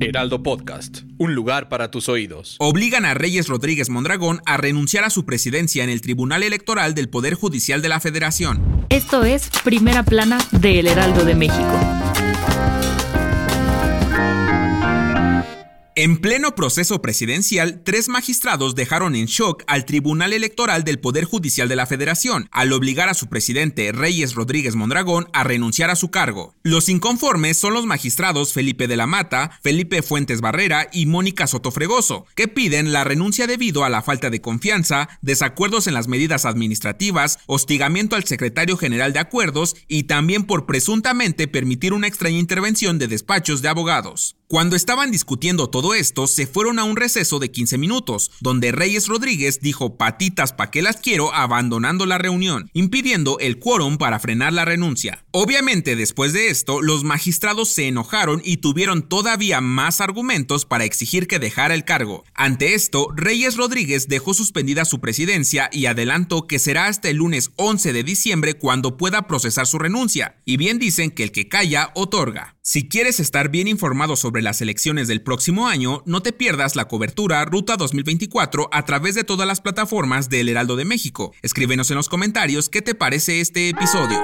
Heraldo Podcast, un lugar para tus oídos. Obligan a Reyes Rodríguez Mondragón a renunciar a su presidencia en el Tribunal Electoral del Poder Judicial de la Federación. Esto es Primera Plana de El Heraldo de México. En pleno proceso presidencial, tres magistrados dejaron en shock al Tribunal Electoral del Poder Judicial de la Federación al obligar a su presidente Reyes Rodríguez Mondragón a renunciar a su cargo. Los inconformes son los magistrados Felipe de la Mata, Felipe Fuentes Barrera y Mónica Sotofregoso, que piden la renuncia debido a la falta de confianza, desacuerdos en las medidas administrativas, hostigamiento al secretario general de acuerdos y también por presuntamente permitir una extraña intervención de despachos de abogados. Cuando estaban discutiendo todo esto, se fueron a un receso de 15 minutos, donde Reyes Rodríguez dijo patitas pa' que las quiero abandonando la reunión, impidiendo el quórum para frenar la renuncia. Obviamente después de esto, los magistrados se enojaron y tuvieron todavía más argumentos para exigir que dejara el cargo. Ante esto, Reyes Rodríguez dejó suspendida su presidencia y adelantó que será hasta el lunes 11 de diciembre cuando pueda procesar su renuncia, y bien dicen que el que calla otorga. Si quieres estar bien informado sobre las elecciones del próximo año, no te pierdas la cobertura Ruta 2024 a través de todas las plataformas del Heraldo de México. Escríbenos en los comentarios qué te parece este episodio.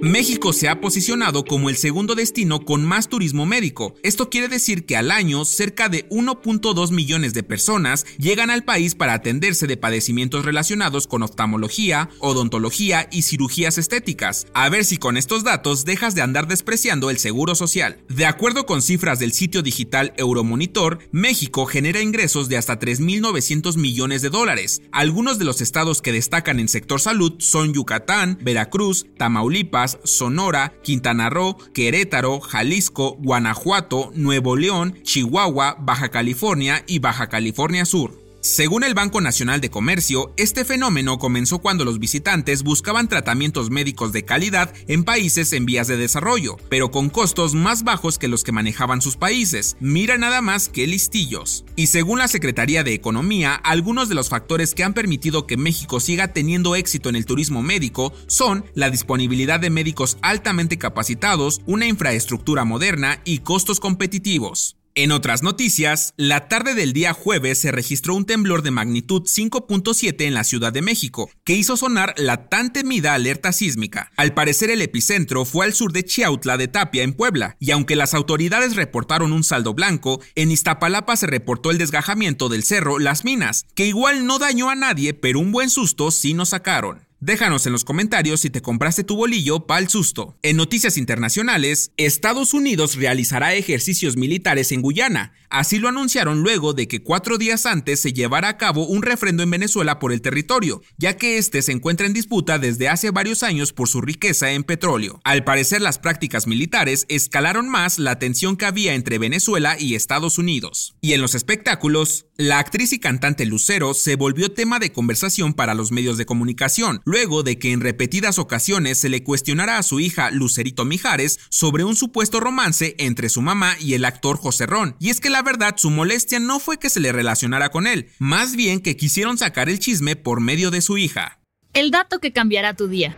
México se ha posicionado como el segundo destino con más turismo médico. Esto quiere decir que al año cerca de 1.2 millones de personas llegan al país para atenderse de padecimientos relacionados con oftalmología, odontología y cirugías estéticas. A ver si con estos datos dejas de andar despreciando el seguro social. De acuerdo con cifras del sitio digital Euromonitor, México genera ingresos de hasta 3.900 millones de dólares. Algunos de los estados que destacan en sector salud son Yucatán, Veracruz, Tamaulipas, Sonora, Quintana Roo, Querétaro, Jalisco, Guanajuato, Nuevo León, Chihuahua, Baja California y Baja California Sur. Según el Banco Nacional de Comercio, este fenómeno comenzó cuando los visitantes buscaban tratamientos médicos de calidad en países en vías de desarrollo, pero con costos más bajos que los que manejaban sus países. Mira nada más que listillos. Y según la Secretaría de Economía, algunos de los factores que han permitido que México siga teniendo éxito en el turismo médico son la disponibilidad de médicos altamente capacitados, una infraestructura moderna y costos competitivos. En otras noticias, la tarde del día jueves se registró un temblor de magnitud 5.7 en la Ciudad de México, que hizo sonar la tan temida alerta sísmica. Al parecer el epicentro fue al sur de Chiautla de Tapia, en Puebla, y aunque las autoridades reportaron un saldo blanco, en Iztapalapa se reportó el desgajamiento del cerro Las Minas, que igual no dañó a nadie, pero un buen susto sí nos sacaron. Déjanos en los comentarios si te compraste tu bolillo para el susto. En noticias internacionales, Estados Unidos realizará ejercicios militares en Guyana. Así lo anunciaron luego de que cuatro días antes se llevara a cabo un refrendo en Venezuela por el territorio, ya que este se encuentra en disputa desde hace varios años por su riqueza en petróleo. Al parecer, las prácticas militares escalaron más la tensión que había entre Venezuela y Estados Unidos. Y en los espectáculos, la actriz y cantante Lucero se volvió tema de conversación para los medios de comunicación luego de que en repetidas ocasiones se le cuestionara a su hija Lucerito Mijares sobre un supuesto romance entre su mamá y el actor José Ron. Y es que la verdad su molestia no fue que se le relacionara con él, más bien que quisieron sacar el chisme por medio de su hija. El dato que cambiará tu día.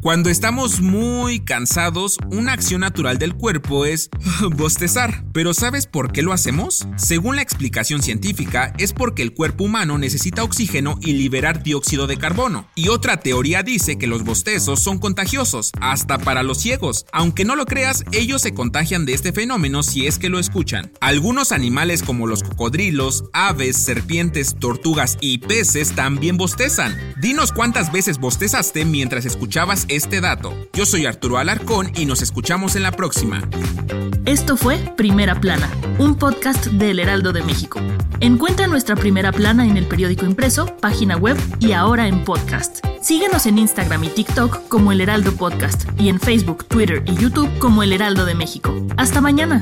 Cuando estamos muy cansados, una acción natural del cuerpo es bostezar. ¿Pero sabes por qué lo hacemos? Según la explicación científica, es porque el cuerpo humano necesita oxígeno y liberar dióxido de carbono. Y otra teoría dice que los bostezos son contagiosos, hasta para los ciegos. Aunque no lo creas, ellos se contagian de este fenómeno si es que lo escuchan. Algunos animales como los cocodrilos, aves, serpientes, tortugas y peces también bostezan. Dinos cuántas veces bostezaste mientras escuchabas este dato. Yo soy Arturo Alarcón y nos escuchamos en la próxima. Esto fue Primera Plana, un podcast del Heraldo de México. Encuentra nuestra Primera Plana en el periódico impreso, página web y ahora en podcast. Síguenos en Instagram y TikTok como El Heraldo Podcast y en Facebook, Twitter y YouTube como El Heraldo de México. Hasta mañana.